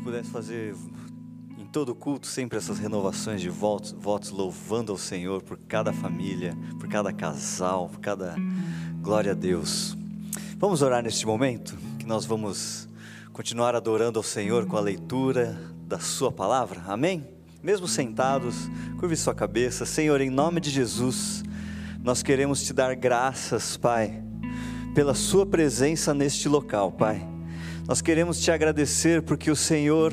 gente pudesse fazer em todo culto sempre essas renovações de votos, votos louvando ao Senhor por cada família, por cada casal, por cada glória a Deus. Vamos orar neste momento, que nós vamos continuar adorando ao Senhor com a leitura da Sua palavra, amém? Mesmo sentados, curve sua cabeça, Senhor, em nome de Jesus, nós queremos te dar graças, Pai, pela Sua presença neste local, Pai. Nós queremos te agradecer porque o Senhor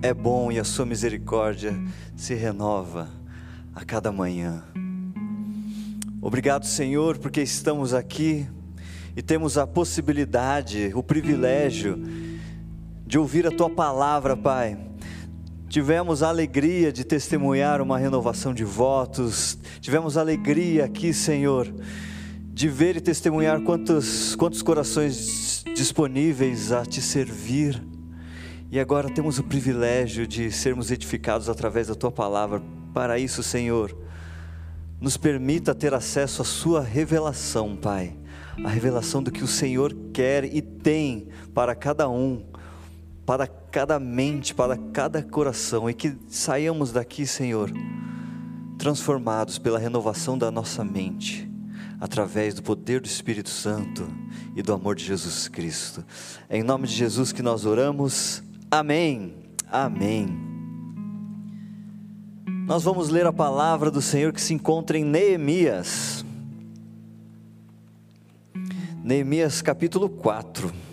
é bom e a Sua misericórdia se renova a cada manhã. Obrigado, Senhor, porque estamos aqui e temos a possibilidade, o privilégio de ouvir a tua palavra, Pai. Tivemos a alegria de testemunhar uma renovação de votos, tivemos a alegria aqui, Senhor, de ver e testemunhar quantos, quantos corações disponíveis a te servir. E agora temos o privilégio de sermos edificados através da tua palavra. Para isso, Senhor, nos permita ter acesso à Sua revelação, Pai. A revelação do que o Senhor quer e tem para cada um para cada mente, para cada coração, e que saiamos daqui, Senhor, transformados pela renovação da nossa mente, através do poder do Espírito Santo e do amor de Jesus Cristo. É em nome de Jesus que nós oramos. Amém. Amém. Nós vamos ler a palavra do Senhor que se encontra em Neemias. Neemias capítulo 4.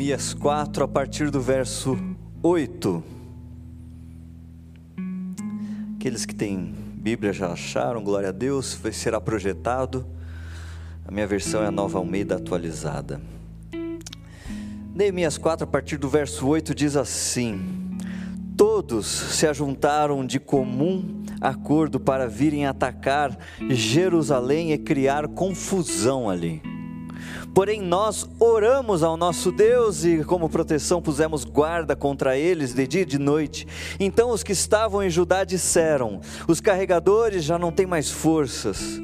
Neemias 4, a partir do verso 8. Aqueles que têm Bíblia já acharam, glória a Deus, vai será projetado. A minha versão é a nova Almeida atualizada. Neemias 4, a partir do verso 8, diz assim: Todos se ajuntaram de comum acordo para virem atacar Jerusalém e criar confusão ali. Porém, nós oramos ao nosso Deus e, como proteção, pusemos guarda contra eles de dia e de noite. Então, os que estavam em Judá disseram: Os carregadores já não têm mais forças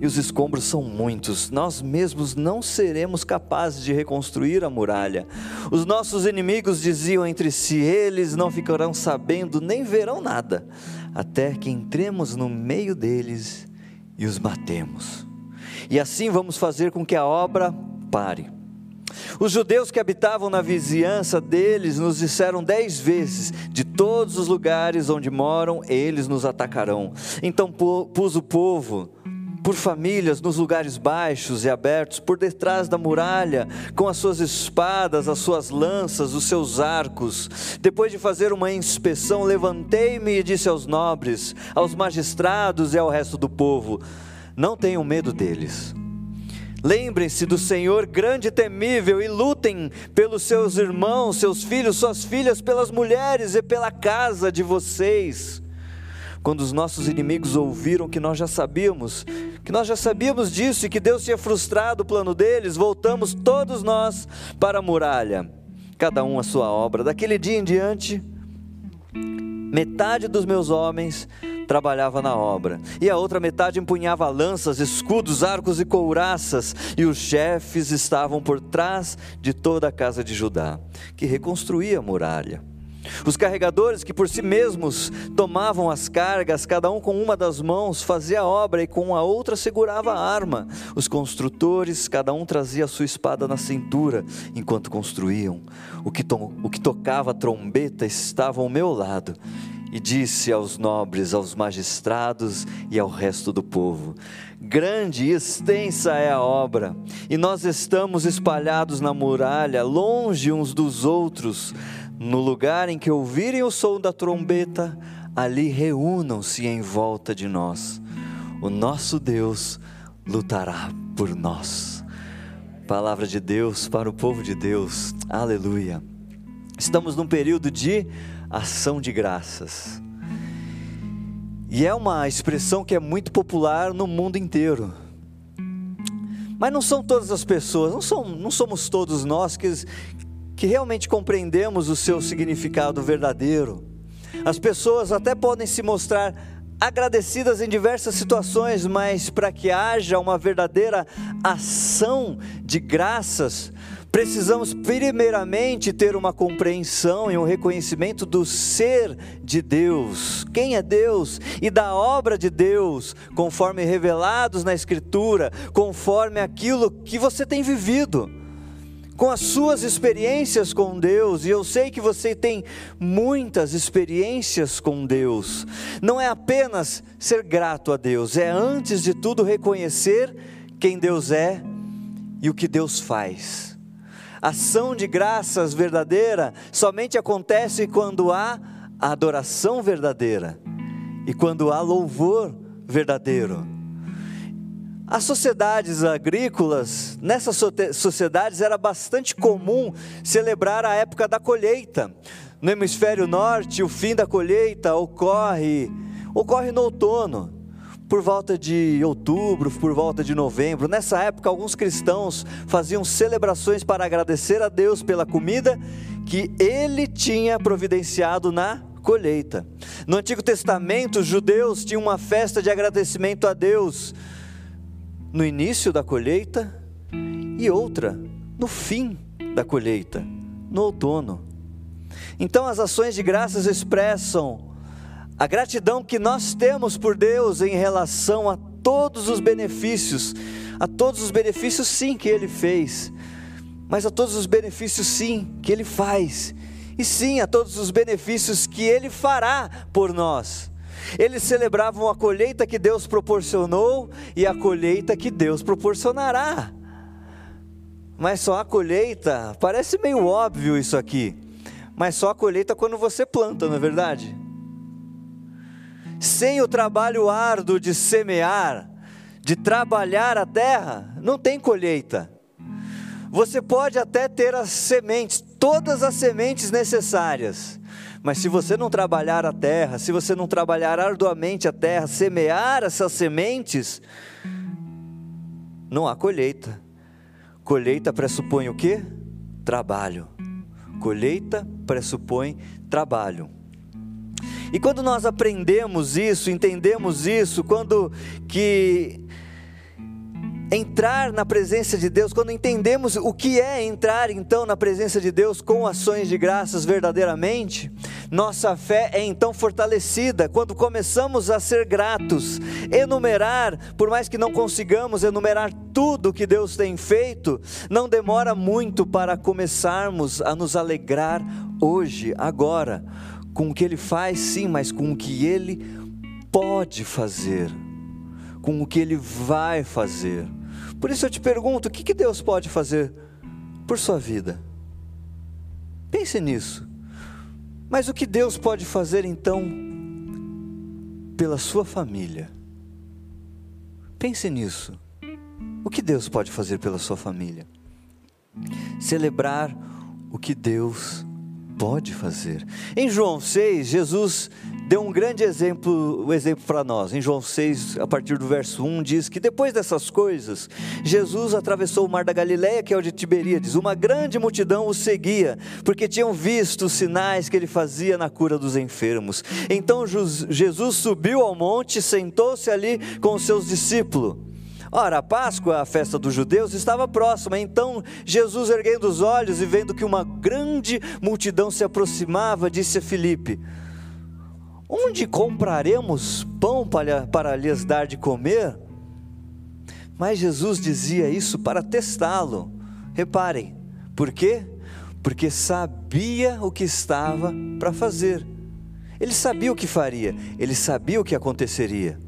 e os escombros são muitos. Nós mesmos não seremos capazes de reconstruir a muralha. Os nossos inimigos diziam entre si: Eles não ficarão sabendo nem verão nada, até que entremos no meio deles e os matemos. E assim vamos fazer com que a obra pare. Os judeus que habitavam na vizinhança deles nos disseram dez vezes: de todos os lugares onde moram, eles nos atacarão. Então pus o povo por famílias nos lugares baixos e abertos, por detrás da muralha, com as suas espadas, as suas lanças, os seus arcos. Depois de fazer uma inspeção, levantei-me e disse aos nobres, aos magistrados e ao resto do povo: Não tenham medo deles Lembrem-se do Senhor grande e temível e lutem pelos seus irmãos, seus filhos, suas filhas, pelas mulheres e pela casa de vocês. Quando os nossos inimigos ouviram que nós já sabíamos, que nós já sabíamos disso e que Deus tinha frustrado o plano deles, voltamos todos nós para a muralha, cada um a sua obra. Daquele dia em diante, metade dos meus homens trabalhava na obra, e a outra metade empunhava lanças, escudos, arcos e couraças, e os chefes estavam por trás de toda a casa de Judá, que reconstruía a muralha. Os carregadores que por si mesmos tomavam as cargas, cada um com uma das mãos fazia a obra e com a outra segurava a arma. Os construtores, cada um trazia a sua espada na cintura enquanto construíam. O que, o que tocava a trombeta estava ao meu lado e disse aos nobres, aos magistrados e ao resto do povo: Grande e extensa é a obra, e nós estamos espalhados na muralha, longe uns dos outros. No lugar em que ouvirem o som da trombeta, ali reúnam-se em volta de nós. O nosso Deus lutará por nós. Palavra de Deus para o povo de Deus, aleluia. Estamos num período de ação de graças. E é uma expressão que é muito popular no mundo inteiro. Mas não são todas as pessoas, não, são, não somos todos nós que, que realmente compreendemos o seu significado verdadeiro. As pessoas até podem se mostrar agradecidas em diversas situações, mas para que haja uma verdadeira ação de graças, precisamos primeiramente ter uma compreensão e um reconhecimento do ser de Deus, quem é Deus e da obra de Deus, conforme revelados na Escritura, conforme aquilo que você tem vivido com as suas experiências com Deus, e eu sei que você tem muitas experiências com Deus, não é apenas ser grato a Deus, é antes de tudo reconhecer quem Deus é e o que Deus faz. Ação de graças verdadeira somente acontece quando há adoração verdadeira e quando há louvor verdadeiro. As sociedades agrícolas, nessas sociedades era bastante comum celebrar a época da colheita. No hemisfério norte, o fim da colheita ocorre ocorre no outono, por volta de outubro, por volta de novembro. Nessa época, alguns cristãos faziam celebrações para agradecer a Deus pela comida que ele tinha providenciado na colheita. No Antigo Testamento, os judeus tinham uma festa de agradecimento a Deus no início da colheita e outra no fim da colheita, no outono. Então as ações de graças expressam a gratidão que nós temos por Deus em relação a todos os benefícios, a todos os benefícios sim que Ele fez, mas a todos os benefícios sim que Ele faz, e sim a todos os benefícios que Ele fará por nós. Eles celebravam a colheita que Deus proporcionou e a colheita que Deus proporcionará. Mas só a colheita, parece meio óbvio isso aqui, mas só a colheita quando você planta, não é verdade? Sem o trabalho árduo de semear, de trabalhar a terra, não tem colheita. Você pode até ter as sementes, todas as sementes necessárias, mas se você não trabalhar a terra, se você não trabalhar arduamente a terra, semear essas sementes, não há colheita. Colheita pressupõe o quê? Trabalho. Colheita pressupõe trabalho. E quando nós aprendemos isso, entendemos isso, quando que entrar na presença de Deus, quando entendemos o que é entrar então na presença de Deus com ações de graças verdadeiramente, nossa fé é então fortalecida. Quando começamos a ser gratos, enumerar, por mais que não consigamos enumerar tudo que Deus tem feito, não demora muito para começarmos a nos alegrar hoje, agora, com o que Ele faz, sim, mas com o que Ele pode fazer, com o que Ele vai fazer. Por isso eu te pergunto: o que Deus pode fazer por sua vida? Pense nisso. Mas o que Deus pode fazer então pela sua família? Pense nisso. O que Deus pode fazer pela sua família? Celebrar o que Deus pode fazer. Em João 6, Jesus deu um grande exemplo, um exemplo para nós. Em João 6, a partir do verso 1, diz que depois dessas coisas, Jesus atravessou o mar da Galileia, que é o de Tiberíades. Uma grande multidão o seguia, porque tinham visto os sinais que ele fazia na cura dos enfermos. Então Jesus subiu ao monte, sentou-se ali com os seus discípulos. Ora, a Páscoa, a festa dos judeus, estava próxima. Então Jesus, erguendo os olhos e vendo que uma grande multidão se aproximava, disse a Filipe: Onde compraremos pão para, para lhes dar de comer? Mas Jesus dizia isso para testá-lo. Reparem, por quê? Porque sabia o que estava para fazer. Ele sabia o que faria, ele sabia o que aconteceria.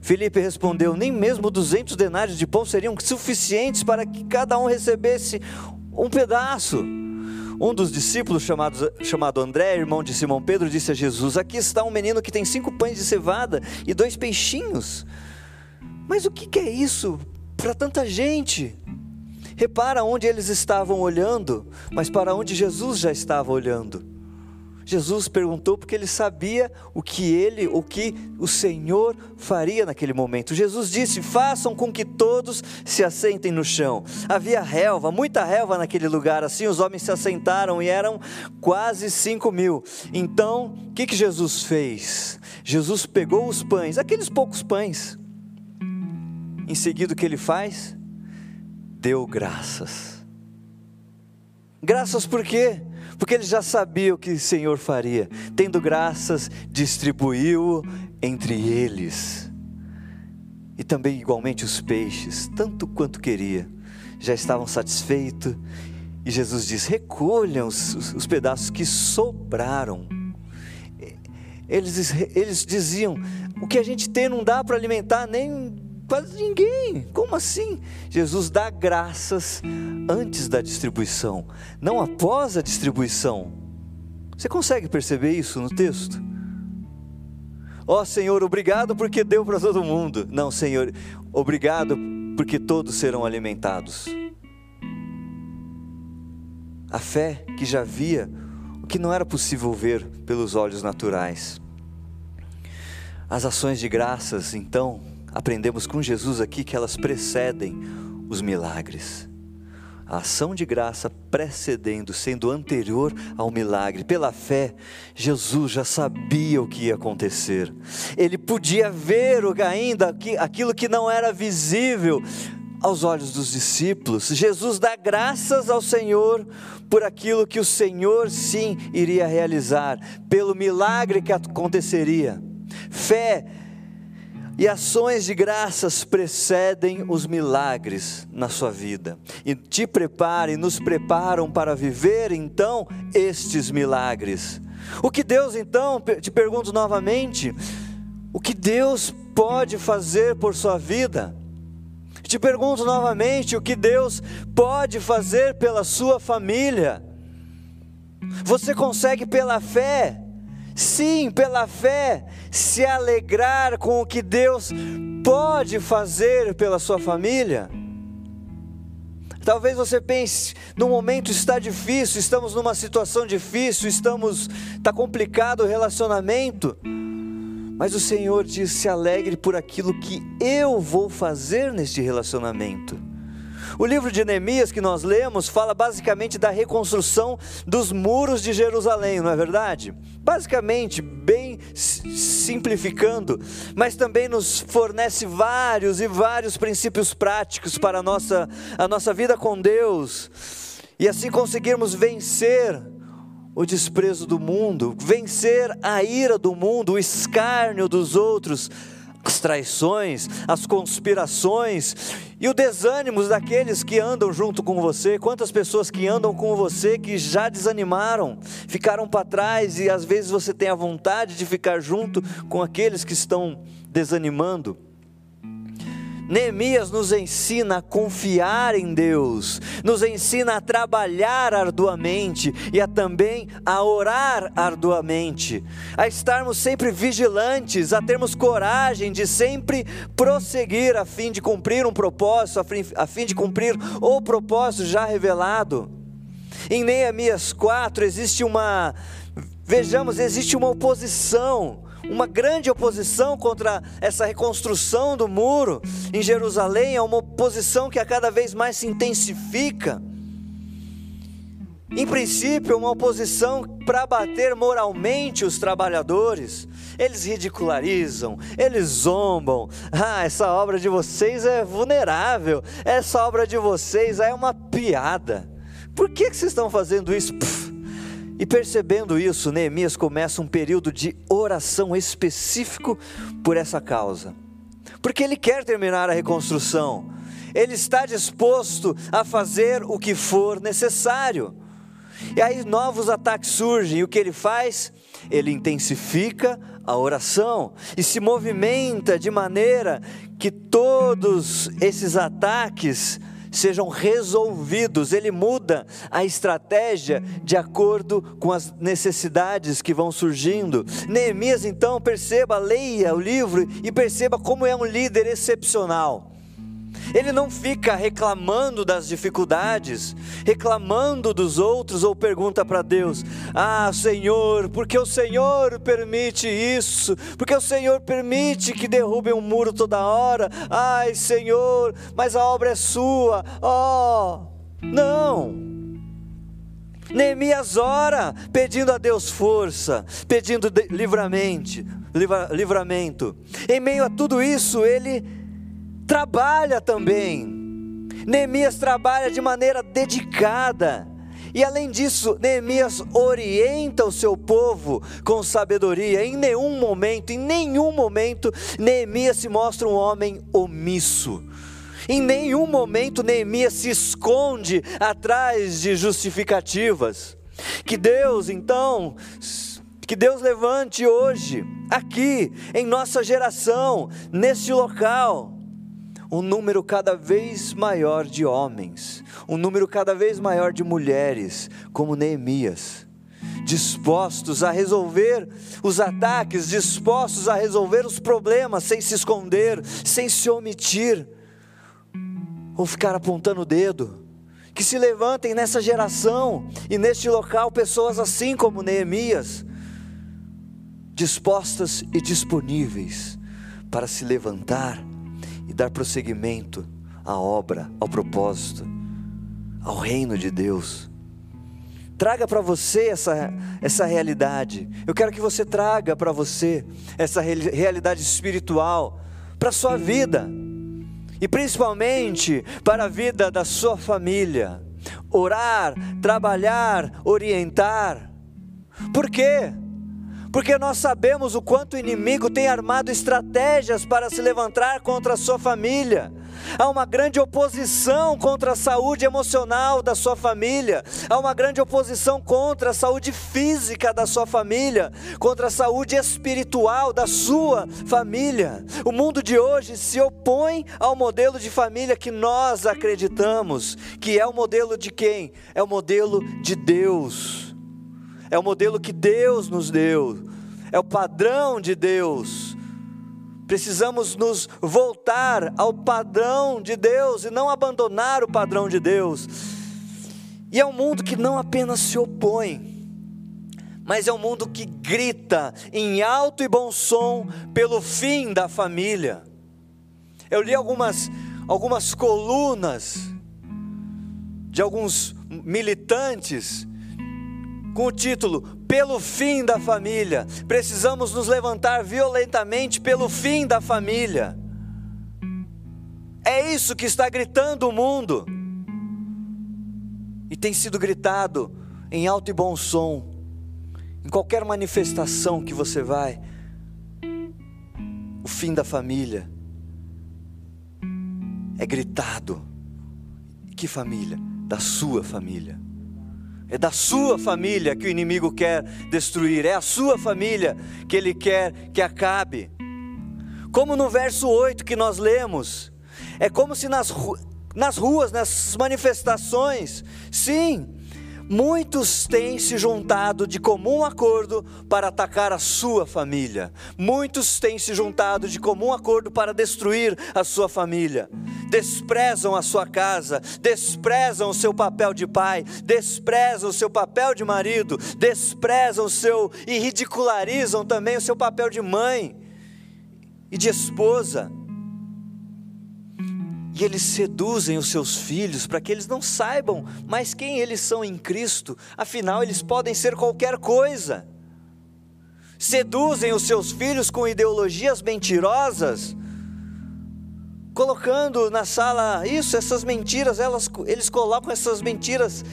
Felipe respondeu: Nem mesmo duzentos denários de pão seriam suficientes para que cada um recebesse um pedaço. Um dos discípulos, chamado, chamado André, irmão de Simão Pedro, disse a Jesus: Aqui está um menino que tem cinco pães de cevada e dois peixinhos. Mas o que é isso para tanta gente? Repara onde eles estavam olhando, mas para onde Jesus já estava olhando. Jesus perguntou porque ele sabia o que ele, o que o Senhor faria naquele momento. Jesus disse: "Façam com que todos se assentem no chão". Havia relva, muita relva naquele lugar. Assim os homens se assentaram e eram quase cinco mil. Então, o que, que Jesus fez? Jesus pegou os pães, aqueles poucos pães. Em seguida, o que ele faz? Deu graças. Graças por quê? Porque ele já sabia o que o Senhor faria. Tendo graças, distribuiu entre eles. E também, igualmente, os peixes, tanto quanto queria, já estavam satisfeitos. E Jesus diz: recolham os, os, os pedaços que sobraram. Eles, eles diziam: o que a gente tem não dá para alimentar nem quase ninguém. Como assim? Jesus dá graças antes da distribuição, não após a distribuição. Você consegue perceber isso no texto? Ó oh, Senhor, obrigado porque deu para todo mundo. Não, Senhor, obrigado porque todos serão alimentados. A fé que já via o que não era possível ver pelos olhos naturais. As ações de graças, então, aprendemos com Jesus aqui que elas precedem os milagres. A ação de graça precedendo, sendo anterior ao milagre. Pela fé, Jesus já sabia o que ia acontecer. Ele podia ver ainda aquilo que não era visível aos olhos dos discípulos. Jesus dá graças ao Senhor por aquilo que o Senhor sim iria realizar, pelo milagre que aconteceria. Fé e ações de graças precedem os milagres na sua vida. E te preparem, nos preparam para viver então estes milagres. O que Deus então, te pergunto novamente, o que Deus pode fazer por sua vida? Te pergunto novamente, o que Deus pode fazer pela sua família? Você consegue pela fé sim, pela fé, se alegrar com o que Deus pode fazer pela sua família. Talvez você pense, no momento está difícil, estamos numa situação difícil, estamos está complicado o relacionamento. Mas o Senhor diz: se alegre por aquilo que eu vou fazer neste relacionamento. O livro de Neemias que nós lemos fala basicamente da reconstrução dos muros de Jerusalém, não é verdade? Basicamente, bem simplificando, mas também nos fornece vários e vários princípios práticos para a nossa, a nossa vida com Deus e assim conseguirmos vencer o desprezo do mundo, vencer a ira do mundo, o escárnio dos outros as traições, as conspirações e o desânimo daqueles que andam junto com você. Quantas pessoas que andam com você que já desanimaram, ficaram para trás e às vezes você tem a vontade de ficar junto com aqueles que estão desanimando. Neemias nos ensina a confiar em Deus, nos ensina a trabalhar arduamente e a também a orar arduamente, a estarmos sempre vigilantes, a termos coragem de sempre prosseguir a fim de cumprir um propósito, a fim, de cumprir o propósito já revelado. Em Neemias 4 existe uma, vejamos, existe uma oposição uma grande oposição contra essa reconstrução do muro em Jerusalém, é uma oposição que a cada vez mais se intensifica. Em princípio, uma oposição para bater moralmente os trabalhadores. Eles ridicularizam, eles zombam. Ah, essa obra de vocês é vulnerável, essa obra de vocês é uma piada. Por que, que vocês estão fazendo isso? Pff, e percebendo isso, Neemias começa um período de oração específico por essa causa. Porque ele quer terminar a reconstrução. Ele está disposto a fazer o que for necessário. E aí novos ataques surgem, e o que ele faz? Ele intensifica a oração e se movimenta de maneira que todos esses ataques sejam resolvidos. Ele muda a estratégia de acordo com as necessidades que vão surgindo. Neemias, então, perceba, leia o livro e perceba como é um líder excepcional. Ele não fica reclamando das dificuldades, reclamando dos outros ou pergunta para Deus: Ah, Senhor, porque o Senhor permite isso? Porque o Senhor permite que derrubem um muro toda hora? Ai, Senhor, mas a obra é sua. Oh, não. Neemias ora, pedindo a Deus força, pedindo livramento, livramento. Em meio a tudo isso, ele trabalha também. Neemias trabalha de maneira dedicada. E além disso, Neemias orienta o seu povo com sabedoria. Em nenhum momento, em nenhum momento, Neemias se mostra um homem omisso. Em nenhum momento Neemias se esconde atrás de justificativas. Que Deus, então, que Deus levante hoje, aqui, em nossa geração, neste local, um número cada vez maior de homens, um número cada vez maior de mulheres, como Neemias, dispostos a resolver os ataques, dispostos a resolver os problemas sem se esconder, sem se omitir ou ficar apontando o dedo. Que se levantem nessa geração e neste local pessoas assim como Neemias, dispostas e disponíveis para se levantar e dar prosseguimento à obra, ao propósito, ao reino de Deus. Traga para você essa, essa realidade. Eu quero que você traga para você essa realidade espiritual para a sua vida e principalmente para a vida da sua família. Orar, trabalhar, orientar. Por quê? Porque nós sabemos o quanto o inimigo tem armado estratégias para se levantar contra a sua família. Há uma grande oposição contra a saúde emocional da sua família, há uma grande oposição contra a saúde física da sua família, contra a saúde espiritual da sua família. O mundo de hoje se opõe ao modelo de família que nós acreditamos, que é o modelo de quem? É o modelo de Deus é o modelo que Deus nos deu, é o padrão de Deus. Precisamos nos voltar ao padrão de Deus e não abandonar o padrão de Deus. E é um mundo que não apenas se opõe, mas é um mundo que grita em alto e bom som pelo fim da família. Eu li algumas, algumas colunas de alguns militantes com o título Pelo fim da família. Precisamos nos levantar violentamente pelo fim da família. É isso que está gritando o mundo. E tem sido gritado em alto e bom som. Em qualquer manifestação que você vai, o fim da família é gritado. Que família? Da sua família. É da sua família que o inimigo quer destruir, é a sua família que ele quer que acabe. Como no verso 8 que nós lemos, é como se nas, nas ruas, nas manifestações, sim, Muitos têm se juntado de comum acordo para atacar a sua família. Muitos têm se juntado de comum acordo para destruir a sua família. Desprezam a sua casa, desprezam o seu papel de pai, desprezam o seu papel de marido, desprezam o seu e ridicularizam também o seu papel de mãe e de esposa e eles seduzem os seus filhos para que eles não saibam mais quem eles são em Cristo, afinal, eles podem ser qualquer coisa. Seduzem os seus filhos com ideologias mentirosas, colocando na sala isso, essas mentiras, elas, eles colocam essas mentiras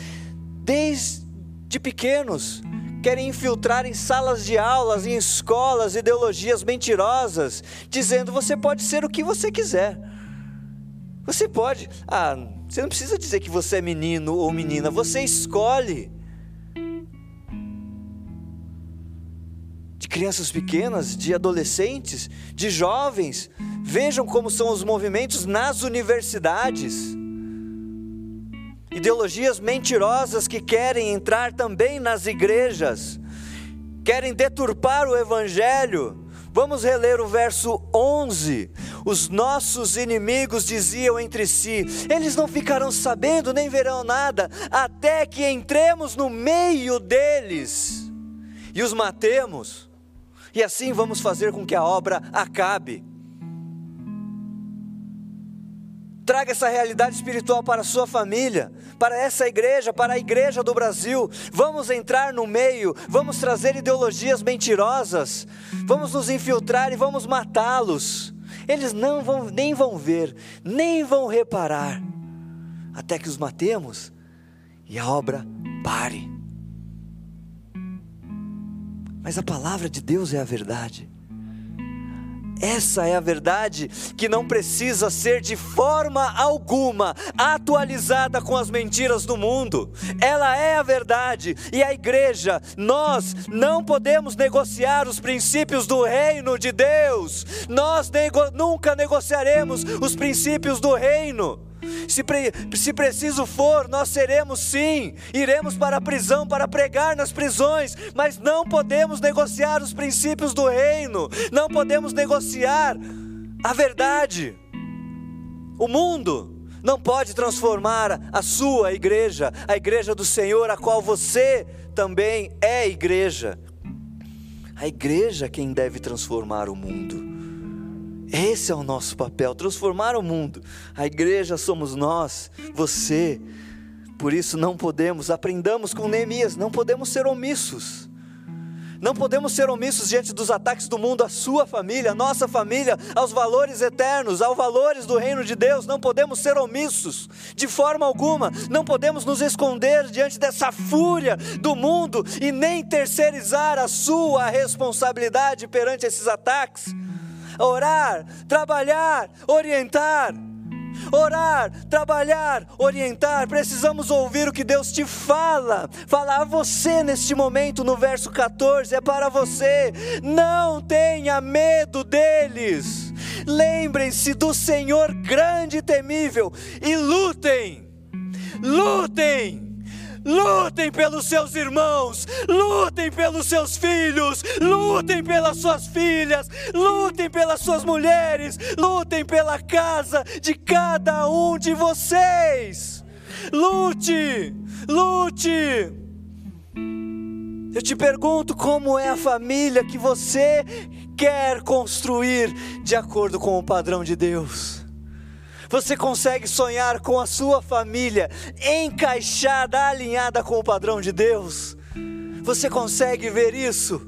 desde pequenos, querem infiltrar em salas de aulas, em escolas, ideologias mentirosas, dizendo você pode ser o que você quiser. Você pode, ah, você não precisa dizer que você é menino ou menina, você escolhe. De crianças pequenas, de adolescentes, de jovens, vejam como são os movimentos nas universidades. Ideologias mentirosas que querem entrar também nas igrejas, querem deturpar o evangelho Vamos reler o verso 11. Os nossos inimigos diziam entre si: eles não ficarão sabendo nem verão nada, até que entremos no meio deles e os matemos, e assim vamos fazer com que a obra acabe. Traga essa realidade espiritual para a sua família, para essa igreja, para a igreja do Brasil. Vamos entrar no meio, vamos trazer ideologias mentirosas, vamos nos infiltrar e vamos matá-los. Eles não vão nem vão ver, nem vão reparar, até que os matemos e a obra pare. Mas a palavra de Deus é a verdade. Essa é a verdade que não precisa ser de forma alguma atualizada com as mentiras do mundo. Ela é a verdade e a igreja, nós não podemos negociar os princípios do reino de Deus. Nós nego nunca negociaremos os princípios do reino. Se, pre, se preciso for, nós seremos sim, iremos para a prisão para pregar nas prisões, mas não podemos negociar os princípios do reino, não podemos negociar a verdade. O mundo não pode transformar a sua igreja, a igreja do Senhor, a qual você também é igreja. A igreja é quem deve transformar o mundo. Esse é o nosso papel, transformar o mundo. A igreja somos nós, você. Por isso não podemos, aprendamos com Neemias, não podemos ser omissos. Não podemos ser omissos diante dos ataques do mundo à sua família, à nossa família, aos valores eternos, aos valores do reino de Deus. Não podemos ser omissos de forma alguma. Não podemos nos esconder diante dessa fúria do mundo e nem terceirizar a sua responsabilidade perante esses ataques orar, trabalhar, orientar. Orar, trabalhar, orientar, precisamos ouvir o que Deus te fala. Falar você neste momento, no verso 14, é para você. Não tenha medo deles. Lembrem-se do Senhor grande e temível e lutem. Lutem Lutem pelos seus irmãos, lutem pelos seus filhos, lutem pelas suas filhas, lutem pelas suas mulheres, lutem pela casa de cada um de vocês. Lute, lute. Eu te pergunto como é a família que você quer construir de acordo com o padrão de Deus. Você consegue sonhar com a sua família encaixada, alinhada com o padrão de Deus? Você consegue ver isso?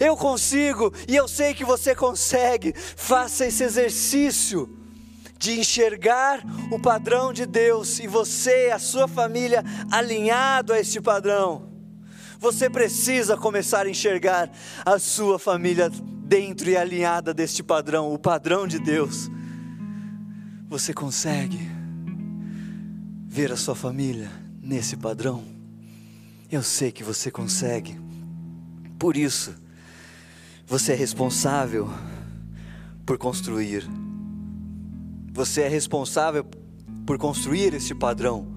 Eu consigo e eu sei que você consegue. Faça esse exercício de enxergar o padrão de Deus e você, a sua família, alinhado a este padrão. Você precisa começar a enxergar a sua família dentro e alinhada deste padrão, o padrão de Deus. Você consegue ver a sua família nesse padrão? Eu sei que você consegue. Por isso, você é responsável por construir. Você é responsável por construir esse padrão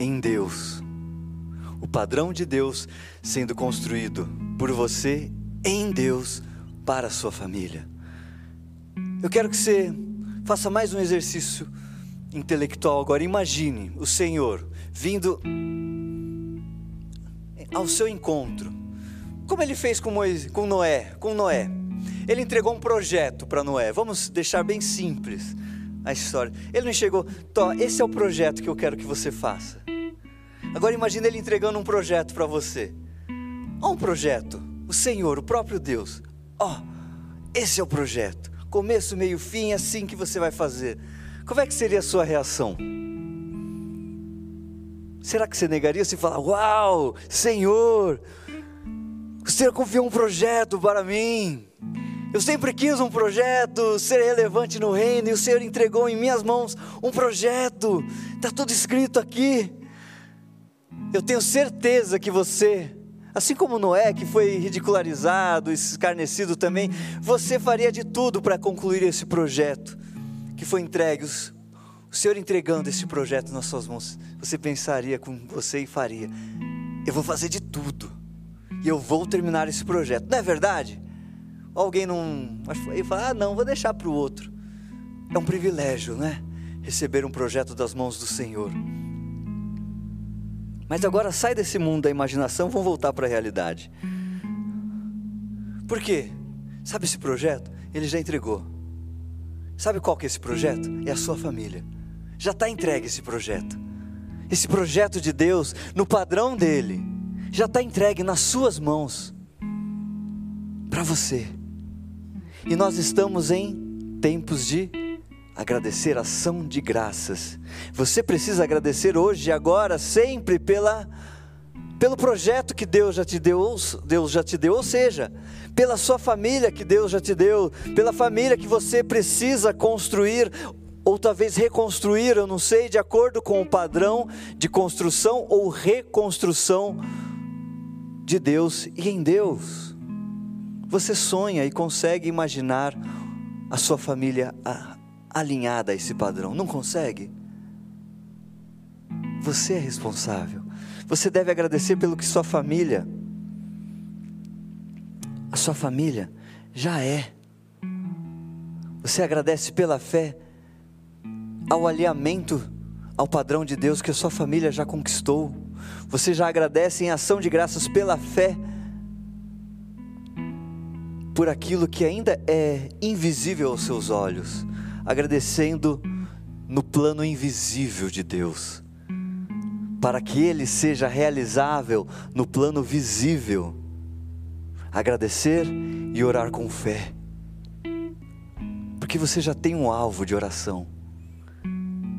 em Deus. O padrão de Deus sendo construído por você em Deus para a sua família. Eu quero que você Faça mais um exercício intelectual agora. Imagine o Senhor vindo ao seu encontro. Como ele fez com, Moisés, com Noé, com Noé. Ele entregou um projeto para Noé. Vamos deixar bem simples a história. Ele não chegou, esse é o projeto que eu quero que você faça. Agora imagine ele entregando um projeto para você. Um projeto. O Senhor, o próprio Deus. Ó, esse é o projeto começo, meio, fim, é assim que você vai fazer. Como é que seria a sua reação? Será que você negaria se falar: Uau, Senhor, o Senhor confiou um projeto para mim. Eu sempre quis um projeto ser relevante no reino e o Senhor entregou em minhas mãos um projeto. Está tudo escrito aqui. Eu tenho certeza que você Assim como Noé, que foi ridicularizado, escarnecido também, você faria de tudo para concluir esse projeto que foi entregue. O Senhor entregando esse projeto nas suas mãos, você pensaria com você e faria: Eu vou fazer de tudo e eu vou terminar esse projeto. Não é verdade? Alguém não. Ele fala: Ah, não, vou deixar para o outro. É um privilégio, né? Receber um projeto das mãos do Senhor. Mas agora sai desse mundo da imaginação, vamos voltar para a realidade. Por quê? Sabe esse projeto? Ele já entregou. Sabe qual que é esse projeto? É a sua família. Já está entregue esse projeto. Esse projeto de Deus, no padrão dele, já está entregue nas suas mãos. Para você. E nós estamos em tempos de agradecer ação de graças. Você precisa agradecer hoje, agora, sempre pela pelo projeto que Deus já te deu, Deus já te deu, ou seja, pela sua família que Deus já te deu, pela família que você precisa construir ou talvez reconstruir, eu não sei, de acordo com o padrão de construção ou reconstrução de Deus e em Deus. Você sonha e consegue imaginar a sua família alinhada a esse padrão. Não consegue? Você é responsável. Você deve agradecer pelo que sua família, a sua família já é. Você agradece pela fé ao alinhamento ao padrão de Deus que a sua família já conquistou. Você já agradece em ação de graças pela fé por aquilo que ainda é invisível aos seus olhos agradecendo no plano invisível de Deus, para que ele seja realizável no plano visível. Agradecer e orar com fé, porque você já tem um alvo de oração.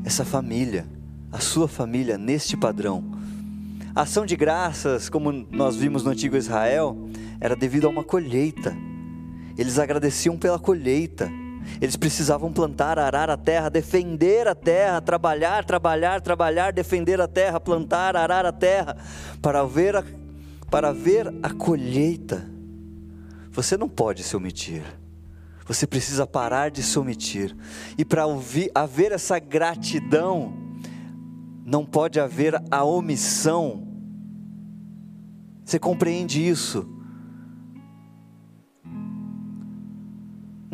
Essa família, a sua família, neste padrão. A ação de graças, como nós vimos no antigo Israel, era devido a uma colheita. Eles agradeciam pela colheita eles precisavam plantar, arar a terra, defender a terra, trabalhar, trabalhar, trabalhar, defender a terra, plantar, arar a terra, para ver a, para ver a colheita. Você não pode se omitir. Você precisa parar de se omitir. E para haver essa gratidão, não pode haver a omissão. Você compreende isso?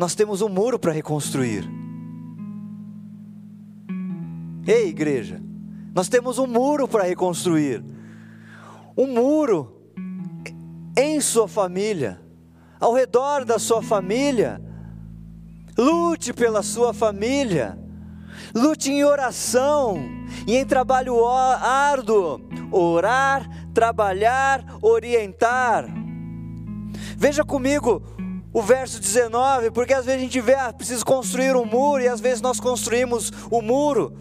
Nós temos um muro para reconstruir. Ei, igreja, nós temos um muro para reconstruir. Um muro em sua família, ao redor da sua família. Lute pela sua família. Lute em oração e em trabalho árduo. Orar, trabalhar, orientar. Veja comigo o verso 19, porque às vezes a gente vê, ah, preciso construir um muro, e às vezes nós construímos o muro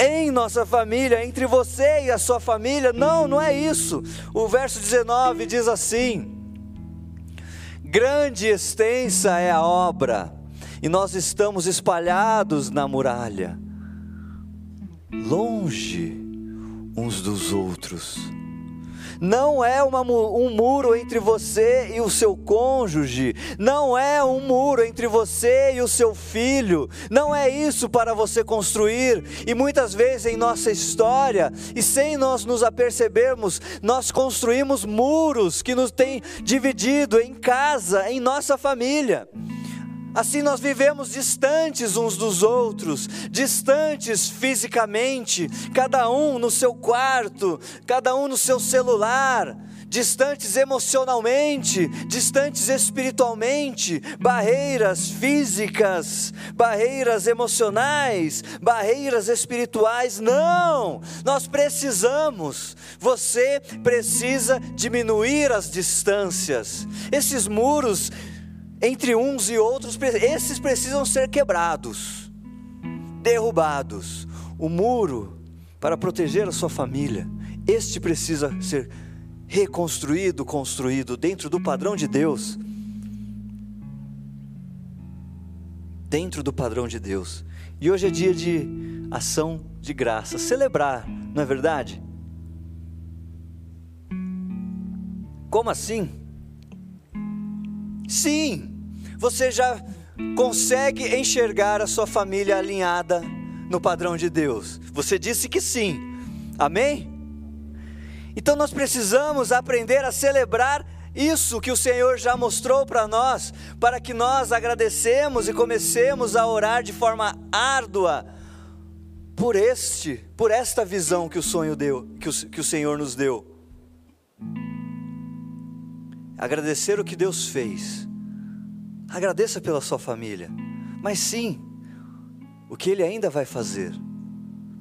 em nossa família, entre você e a sua família. Não, não é isso. O verso 19 diz assim: Grande e extensa é a obra, e nós estamos espalhados na muralha, longe uns dos outros não é uma, um muro entre você e o seu cônjuge, não é um muro entre você e o seu filho, não é isso para você construir. E muitas vezes em nossa história, e sem nós nos apercebermos, nós construímos muros que nos têm dividido em casa, em nossa família. Assim nós vivemos distantes uns dos outros, distantes fisicamente, cada um no seu quarto, cada um no seu celular, distantes emocionalmente, distantes espiritualmente, barreiras físicas, barreiras emocionais, barreiras espirituais. Não! Nós precisamos, você precisa diminuir as distâncias. Esses muros entre uns e outros, esses precisam ser quebrados, derrubados. O muro para proteger a sua família, este precisa ser reconstruído, construído dentro do padrão de Deus. Dentro do padrão de Deus. E hoje é dia de ação de graça, celebrar, não é verdade? Como assim? Sim, você já consegue enxergar a sua família alinhada no padrão de Deus. Você disse que sim, amém? Então nós precisamos aprender a celebrar isso que o Senhor já mostrou para nós, para que nós agradecemos e comecemos a orar de forma árdua por este, por esta visão que o sonho deu, que o, que o Senhor nos deu. Agradecer o que Deus fez. Agradeça pela sua família. Mas sim, o que Ele ainda vai fazer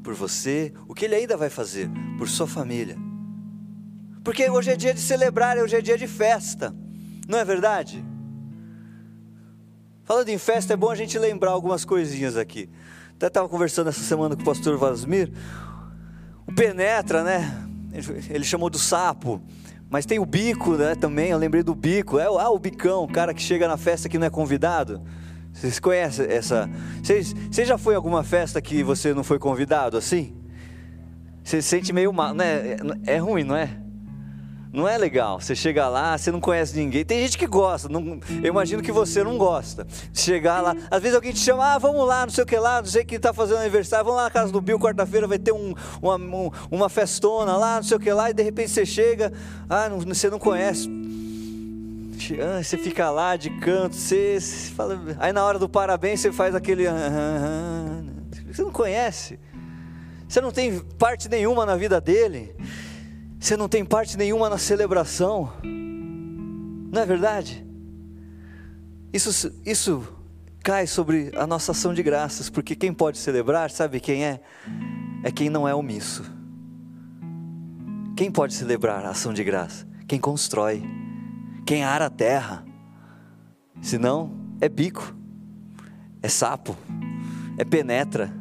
por você, o que Ele ainda vai fazer por sua família. Porque hoje é dia de celebrar, hoje é dia de festa, não é verdade? Falando em festa, é bom a gente lembrar algumas coisinhas aqui. Até estava conversando essa semana com o pastor Vasmir. O penetra, né? Ele chamou do sapo. Mas tem o bico, né? Também, eu lembrei do bico. É ah, o bicão, o cara que chega na festa que não é convidado. Vocês conhecem essa? Você já foi em alguma festa que você não foi convidado assim? Você se sente meio mal, né? É, é ruim, não é? Não é legal. Você chega lá, você não conhece ninguém. Tem gente que gosta. Não, eu imagino que você não gosta. Chegar lá, às vezes alguém te chama, ah, vamos lá, não sei o que lá, não sei quem está fazendo aniversário, vamos lá na casa do Bill, quarta-feira vai ter um, uma, um, uma festona lá, não sei o que lá, e de repente você chega, ah, não, você não conhece. Ah, você fica lá de canto, você, você fala, aí na hora do parabéns você faz aquele. Ah, ah, você não conhece. Você não tem parte nenhuma na vida dele. Você não tem parte nenhuma na celebração. Não é verdade? Isso, isso cai sobre a nossa ação de graças, porque quem pode celebrar, sabe quem é? É quem não é omisso. Quem pode celebrar a ação de graça? Quem constrói, quem ara a terra. Senão, é bico, é sapo, é penetra.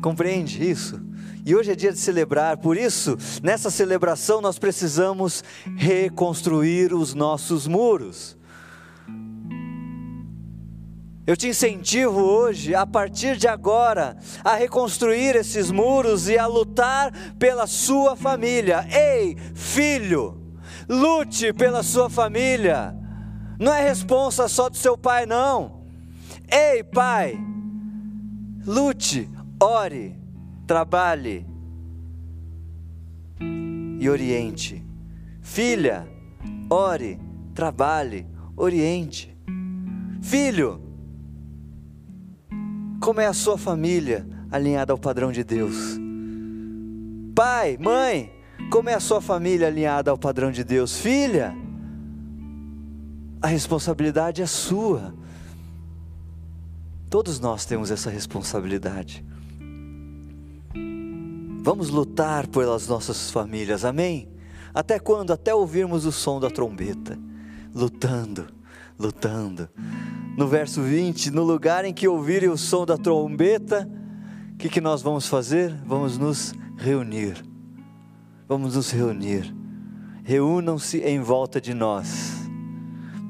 Compreende isso? E hoje é dia de celebrar, por isso, nessa celebração nós precisamos reconstruir os nossos muros. Eu te incentivo hoje, a partir de agora, a reconstruir esses muros e a lutar pela sua família. Ei, filho, lute pela sua família. Não é responsa só do seu pai, não. Ei, pai, lute, ore, trabalhe e oriente. Filha, ore, trabalhe, oriente. Filho, como é a sua família alinhada ao padrão de Deus? Pai, mãe, como é a sua família alinhada ao padrão de Deus? Filha, a responsabilidade é sua. Todos nós temos essa responsabilidade. Vamos lutar pelas nossas famílias, amém? Até quando? Até ouvirmos o som da trombeta. Lutando, lutando. No verso 20, no lugar em que ouvirem o som da trombeta, o que, que nós vamos fazer? Vamos nos reunir. Vamos nos reunir. Reúnam-se em volta de nós,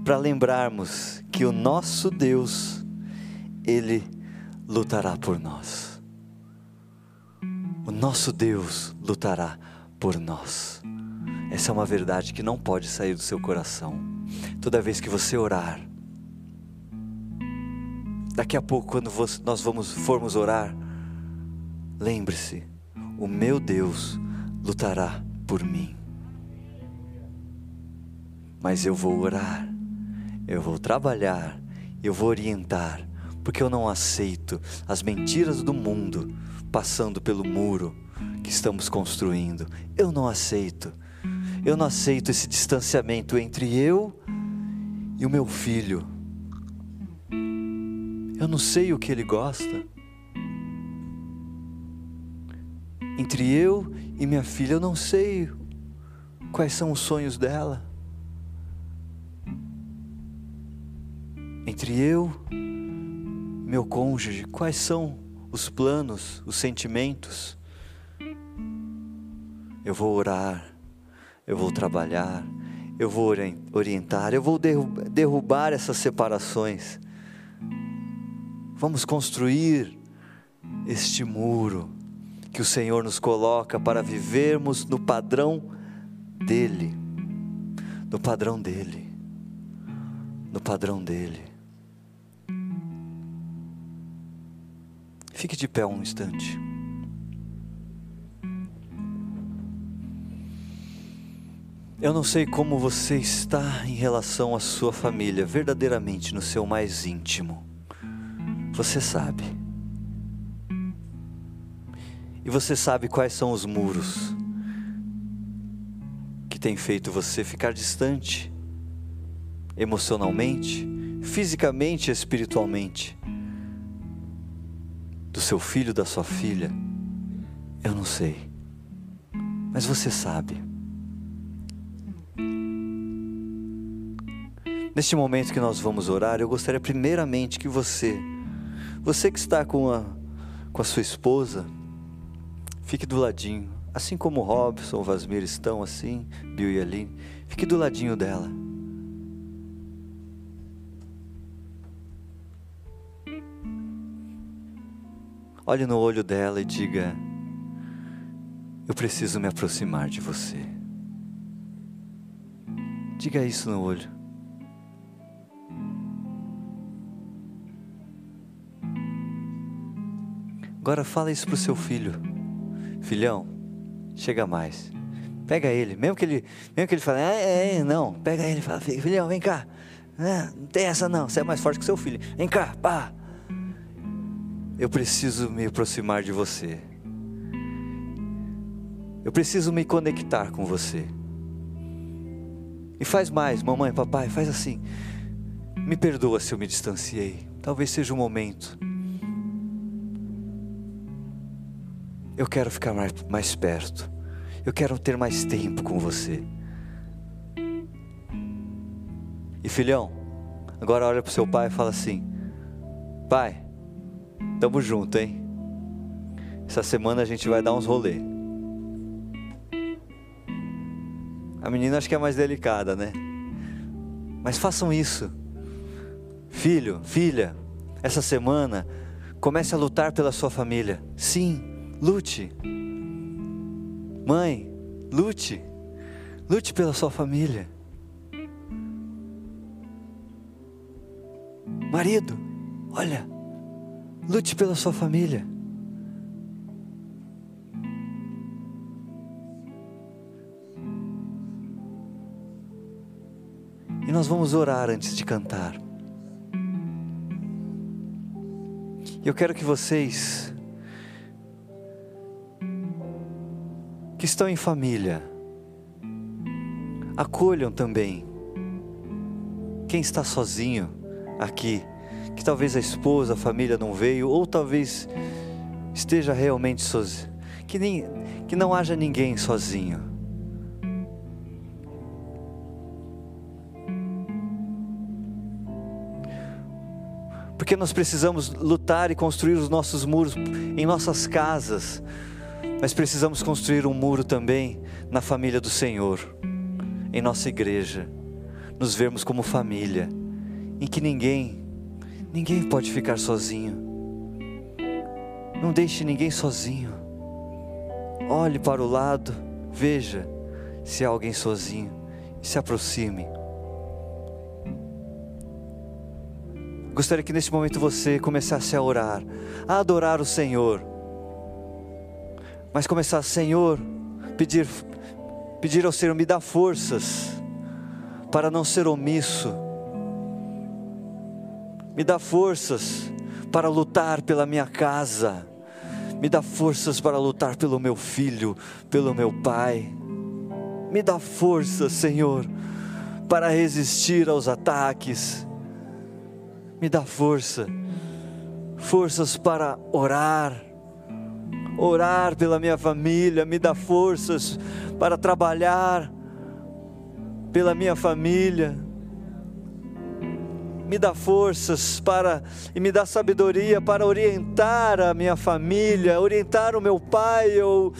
para lembrarmos que o nosso Deus, Ele lutará por nós. O nosso Deus lutará por nós. Essa é uma verdade que não pode sair do seu coração. Toda vez que você orar, daqui a pouco, quando nós vamos, formos orar, lembre-se: o meu Deus lutará por mim. Mas eu vou orar, eu vou trabalhar, eu vou orientar, porque eu não aceito as mentiras do mundo passando pelo muro que estamos construindo. Eu não aceito. Eu não aceito esse distanciamento entre eu e o meu filho. Eu não sei o que ele gosta. Entre eu e minha filha, eu não sei quais são os sonhos dela. Entre eu, meu cônjuge, quais são os planos, os sentimentos. Eu vou orar, eu vou trabalhar, eu vou orientar, eu vou derrubar essas separações. Vamos construir este muro que o Senhor nos coloca para vivermos no padrão dEle, no padrão dEle, no padrão dEle. Fique de pé um instante. Eu não sei como você está em relação à sua família, verdadeiramente no seu mais íntimo. Você sabe. E você sabe quais são os muros que têm feito você ficar distante, emocionalmente, fisicamente e espiritualmente, do seu filho, da sua filha. Eu não sei, mas você sabe. Neste momento que nós vamos orar, eu gostaria primeiramente que você, você que está com a, com a sua esposa, fique do ladinho, assim como Robson, Vasmir estão assim, Bill e Aline, fique do ladinho dela. Olhe no olho dela e diga: Eu preciso me aproximar de você. Diga isso no olho. Agora fala isso pro seu filho. Filhão, chega mais. Pega ele, mesmo que ele, mesmo que ele fale, é, é, não, pega ele fala, filhão, vem cá. É, não tem essa não, você é mais forte que seu filho. Vem cá, pá. Eu preciso me aproximar de você. Eu preciso me conectar com você. E faz mais, mamãe, papai, faz assim. Me perdoa se eu me distanciei. Talvez seja o momento Eu quero ficar mais, mais perto. Eu quero ter mais tempo com você. E filhão, agora olha para o seu pai e fala assim: Pai, tamo junto, hein? Essa semana a gente vai dar uns rolê. A menina acho que é mais delicada, né? Mas façam isso. Filho, filha, essa semana comece a lutar pela sua família. Sim, Lute. Mãe, lute. Lute pela sua família. Marido, olha, lute pela sua família. E nós vamos orar antes de cantar. Eu quero que vocês que estão em família, acolham também quem está sozinho aqui, que talvez a esposa, a família não veio, ou talvez esteja realmente sozinho, que, nem, que não haja ninguém sozinho. Porque nós precisamos lutar e construir os nossos muros em nossas casas, mas precisamos construir um muro também na família do Senhor, em nossa igreja, nos vermos como família, em que ninguém, ninguém pode ficar sozinho. Não deixe ninguém sozinho. Olhe para o lado, veja se há alguém sozinho e se aproxime. Gostaria que neste momento você começasse a orar, a adorar o Senhor mas começar, Senhor, pedir, pedir ao Senhor, me dá forças para não ser omisso, me dá forças para lutar pela minha casa, me dá forças para lutar pelo meu filho, pelo meu pai, me dá forças, Senhor, para resistir aos ataques, me dá força, forças para orar, orar pela minha família, me dá forças para trabalhar pela minha família. Me dá forças para e me dá sabedoria para orientar a minha família, orientar o meu pai ou,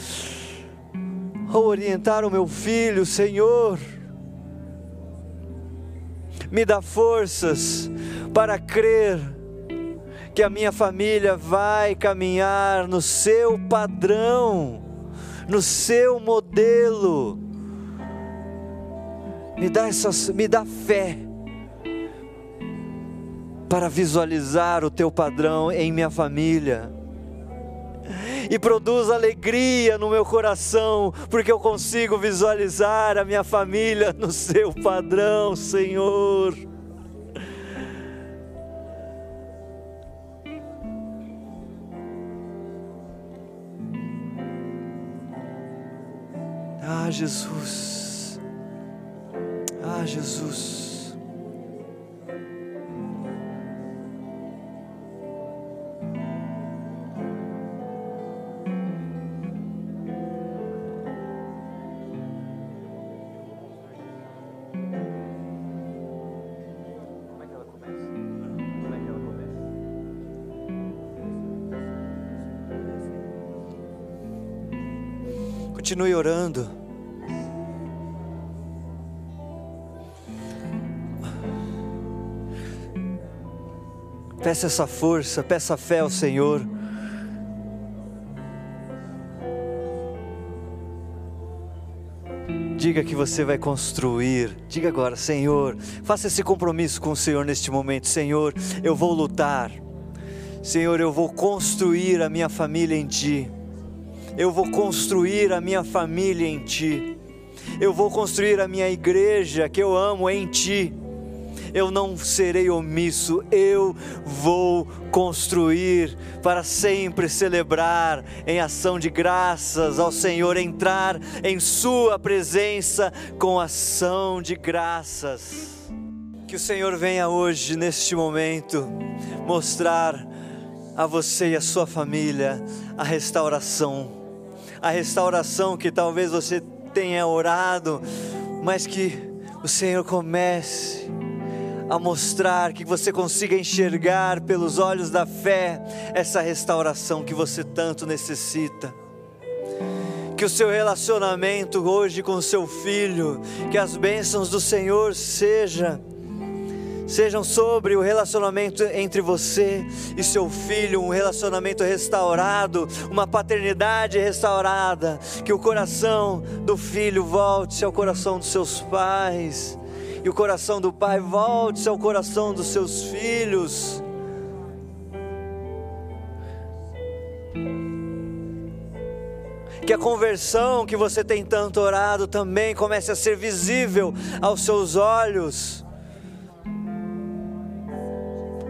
ou orientar o meu filho, Senhor. Me dá forças para crer que a minha família vai caminhar no seu padrão, no seu modelo. Me dá essas, me dá fé para visualizar o teu padrão em minha família. e produz alegria no meu coração, porque eu consigo visualizar a minha família no seu padrão, Senhor. Ah, Jesus. Ah, Jesus. Continue orando. Peça essa força, peça fé ao Senhor. Diga que você vai construir. Diga agora, Senhor, faça esse compromisso com o Senhor neste momento. Senhor, eu vou lutar. Senhor, eu vou construir a minha família em Ti eu vou construir a minha família em Ti, eu vou construir a minha igreja que eu amo em Ti. Eu não serei omisso, eu vou construir para sempre celebrar em ação de graças ao Senhor, entrar em Sua presença com ação de graças. Que o Senhor venha hoje, neste momento, mostrar a você e a sua família a restauração a restauração que talvez você tenha orado, mas que o Senhor comece a mostrar, que você consiga enxergar pelos olhos da fé essa restauração que você tanto necessita. Que o seu relacionamento hoje com o seu filho, que as bênçãos do Senhor seja sejam sobre o relacionamento entre você e seu filho, um relacionamento restaurado, uma paternidade restaurada, que o coração do filho volte ao coração dos seus pais, e o coração do pai volte ao coração dos seus filhos. que a conversão que você tem tanto orado também comece a ser visível aos seus olhos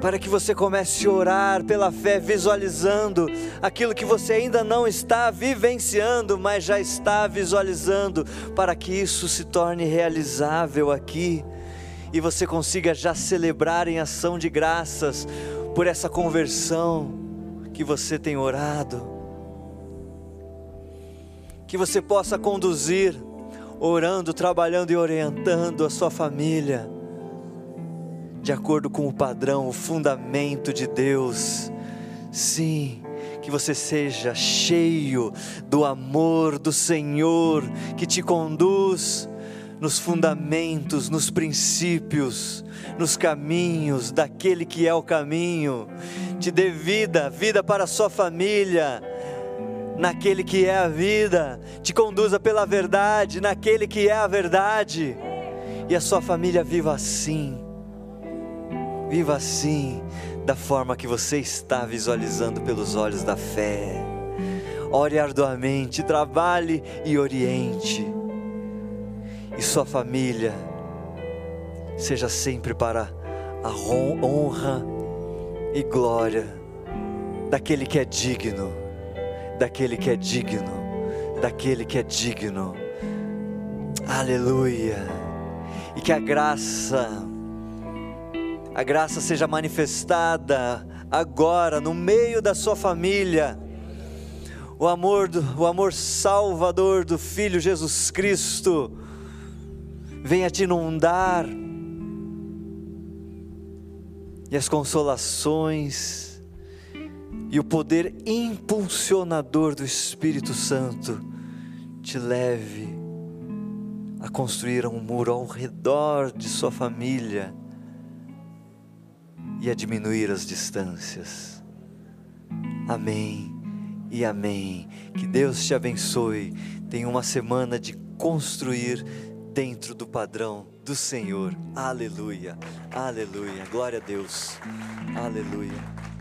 para que você comece a orar pela fé, visualizando aquilo que você ainda não está vivenciando, mas já está visualizando, para que isso se torne realizável aqui e você consiga já celebrar em ação de graças por essa conversão que você tem orado. Que você possa conduzir, orando, trabalhando e orientando a sua família de acordo com o padrão, o fundamento de Deus. Sim, que você seja cheio do amor do Senhor que te conduz nos fundamentos, nos princípios, nos caminhos daquele que é o caminho. Te dê vida, vida para a sua família, naquele que é a vida. Te conduza pela verdade, naquele que é a verdade. E a sua família viva assim Viva assim, da forma que você está visualizando pelos olhos da fé. Ore arduamente, trabalhe e oriente. E sua família seja sempre para a honra e glória daquele que é digno, daquele que é digno, daquele que é digno. Aleluia. E que a graça a graça seja manifestada agora no meio da sua família. O amor, do, o amor salvador do Filho Jesus Cristo venha te inundar e as consolações e o poder impulsionador do Espírito Santo te leve a construir um muro ao redor de sua família e a diminuir as distâncias. Amém e amém. Que Deus te abençoe. Tenha uma semana de construir dentro do padrão do Senhor. Aleluia. Aleluia. Glória a Deus. Aleluia.